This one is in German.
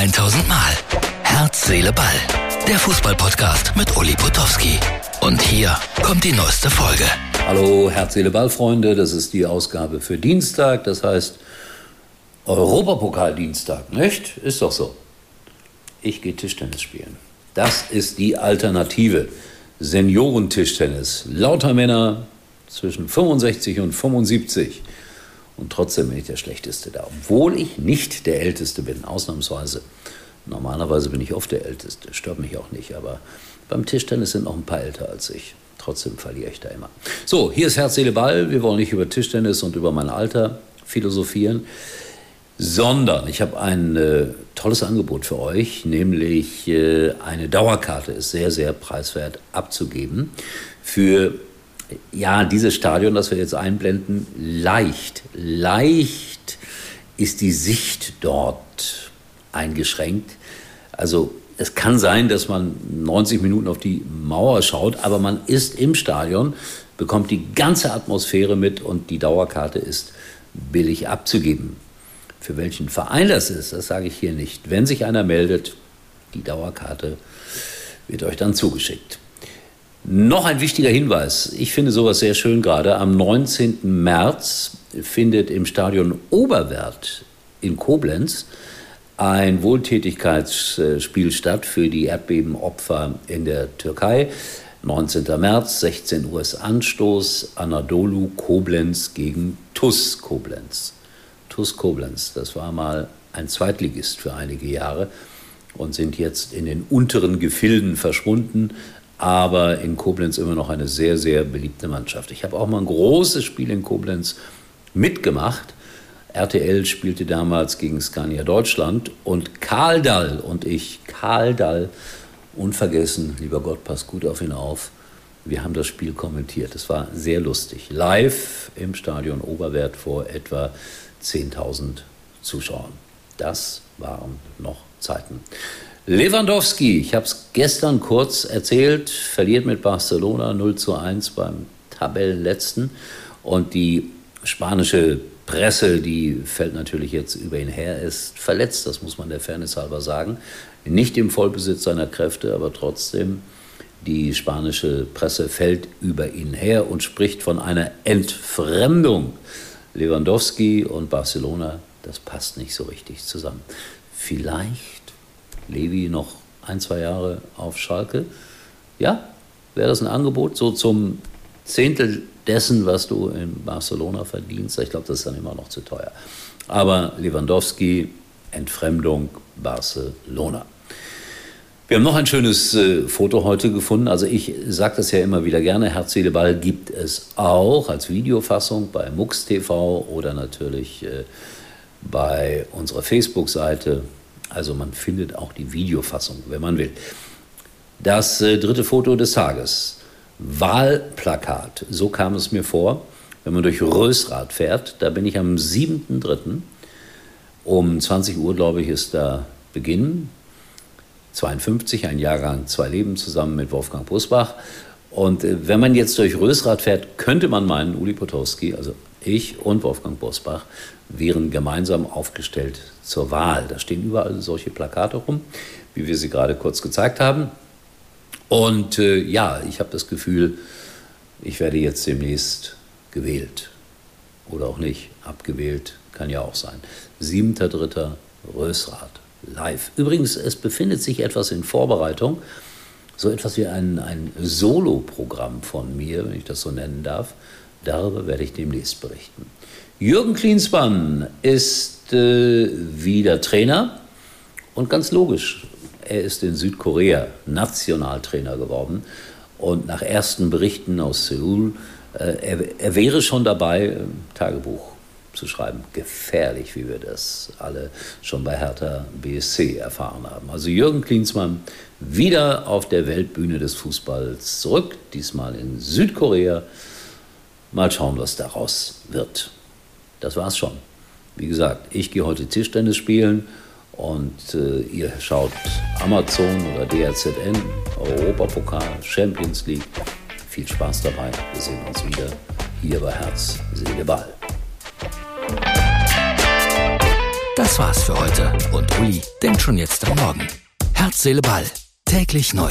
1000 Mal. Herz, Seele, Ball. Der Fußballpodcast mit Uli Potowski. Und hier kommt die neueste Folge. Hallo, Herz, Seele, Ball, Freunde. Das ist die Ausgabe für Dienstag. Das heißt Europapokal-Dienstag, nicht? Ist doch so. Ich gehe Tischtennis spielen. Das ist die Alternative. Seniorentischtennis. Lauter Männer zwischen 65 und 75. Und trotzdem bin ich der Schlechteste da, obwohl ich nicht der Älteste bin, ausnahmsweise. Normalerweise bin ich oft der Älteste, stört mich auch nicht, aber beim Tischtennis sind noch ein paar älter als ich. Trotzdem verliere ich da immer. So, hier ist Herz, Seele, Ball. Wir wollen nicht über Tischtennis und über mein Alter philosophieren, sondern ich habe ein äh, tolles Angebot für euch, nämlich äh, eine Dauerkarte ist sehr, sehr preiswert abzugeben für ja, dieses Stadion, das wir jetzt einblenden, leicht, leicht ist die Sicht dort eingeschränkt. Also es kann sein, dass man 90 Minuten auf die Mauer schaut, aber man ist im Stadion, bekommt die ganze Atmosphäre mit und die Dauerkarte ist billig abzugeben. Für welchen Verein das ist, das sage ich hier nicht. Wenn sich einer meldet, die Dauerkarte wird euch dann zugeschickt. Noch ein wichtiger Hinweis. Ich finde sowas sehr schön gerade. Am 19. März findet im Stadion Oberwert in Koblenz ein Wohltätigkeitsspiel statt für die Erdbebenopfer in der Türkei. 19. März, 16 Uhr ist Anstoß, Anadolu Koblenz gegen TUS Koblenz. TUS Koblenz, das war mal ein Zweitligist für einige Jahre und sind jetzt in den unteren Gefilden verschwunden, aber in Koblenz immer noch eine sehr, sehr beliebte Mannschaft. Ich habe auch mal ein großes Spiel in Koblenz mitgemacht. RTL spielte damals gegen Scania Deutschland und Karl Dall und ich, Karl Dall, unvergessen, lieber Gott, pass gut auf ihn auf. Wir haben das Spiel kommentiert. Es war sehr lustig. Live im Stadion Oberwert vor etwa 10.000 Zuschauern. Das waren noch Zeiten. Lewandowski, ich habe es gestern kurz erzählt, verliert mit Barcelona 0 zu 1 beim Tabellenletzten. Und die spanische Presse, die fällt natürlich jetzt über ihn her, ist verletzt, das muss man der Fairness halber sagen. Nicht im Vollbesitz seiner Kräfte, aber trotzdem, die spanische Presse fällt über ihn her und spricht von einer Entfremdung. Lewandowski und Barcelona, das passt nicht so richtig zusammen. Vielleicht Levi noch ein, zwei Jahre auf Schalke. Ja, wäre das ein Angebot so zum Zehntel dessen, was du in Barcelona verdienst? Ich glaube, das ist dann immer noch zu teuer. Aber Lewandowski, Entfremdung, Barcelona. Wir haben noch ein schönes äh, Foto heute gefunden. Also ich sage das ja immer wieder gerne. Herz, Seele, Ball gibt es auch als Videofassung bei MUX TV oder natürlich äh, bei unserer Facebook-Seite also man findet auch die Videofassung, wenn man will. Das äh, dritte Foto des Tages. Wahlplakat. So kam es mir vor, wenn man durch Rösrath fährt. Da bin ich am 7.3. Um 20 Uhr, glaube ich, ist da Beginn. 52, ein Jahrgang, zwei Leben zusammen mit Wolfgang Busbach. Und äh, wenn man jetzt durch Rösrath fährt, könnte man meinen, Uli Potowski, also ich und Wolfgang Bosbach wären gemeinsam aufgestellt zur Wahl. Da stehen überall solche Plakate rum, wie wir sie gerade kurz gezeigt haben. Und äh, ja, ich habe das Gefühl, ich werde jetzt demnächst gewählt. Oder auch nicht. Abgewählt kann ja auch sein. 7.3. Rösrath live. Übrigens, es befindet sich etwas in Vorbereitung. So etwas wie ein, ein Solo-Programm von mir, wenn ich das so nennen darf. Darüber werde ich demnächst berichten. Jürgen Klinsmann ist äh, wieder Trainer und ganz logisch, er ist in Südkorea Nationaltrainer geworden und nach ersten Berichten aus Seoul, äh, er, er, wäre schon dabei, äh, Tagebuch zu schreiben. Gefährlich, wie wir das alle schon bei Hertha BSC erfahren haben. Also Jürgen Klinsmann wieder auf der Weltbühne des Fußballs zurück, diesmal in Südkorea. Mal schauen, was daraus wird. Das war's schon. Wie gesagt, ich gehe heute Tischtennis spielen und äh, ihr schaut Amazon oder DRZN, Europapokal, Champions League. Viel Spaß dabei. Wir sehen uns wieder hier bei Herz, Seele, Ball. Das war's für heute und Uli denkt schon jetzt am Morgen. Herz, Seele, Ball. Täglich neu.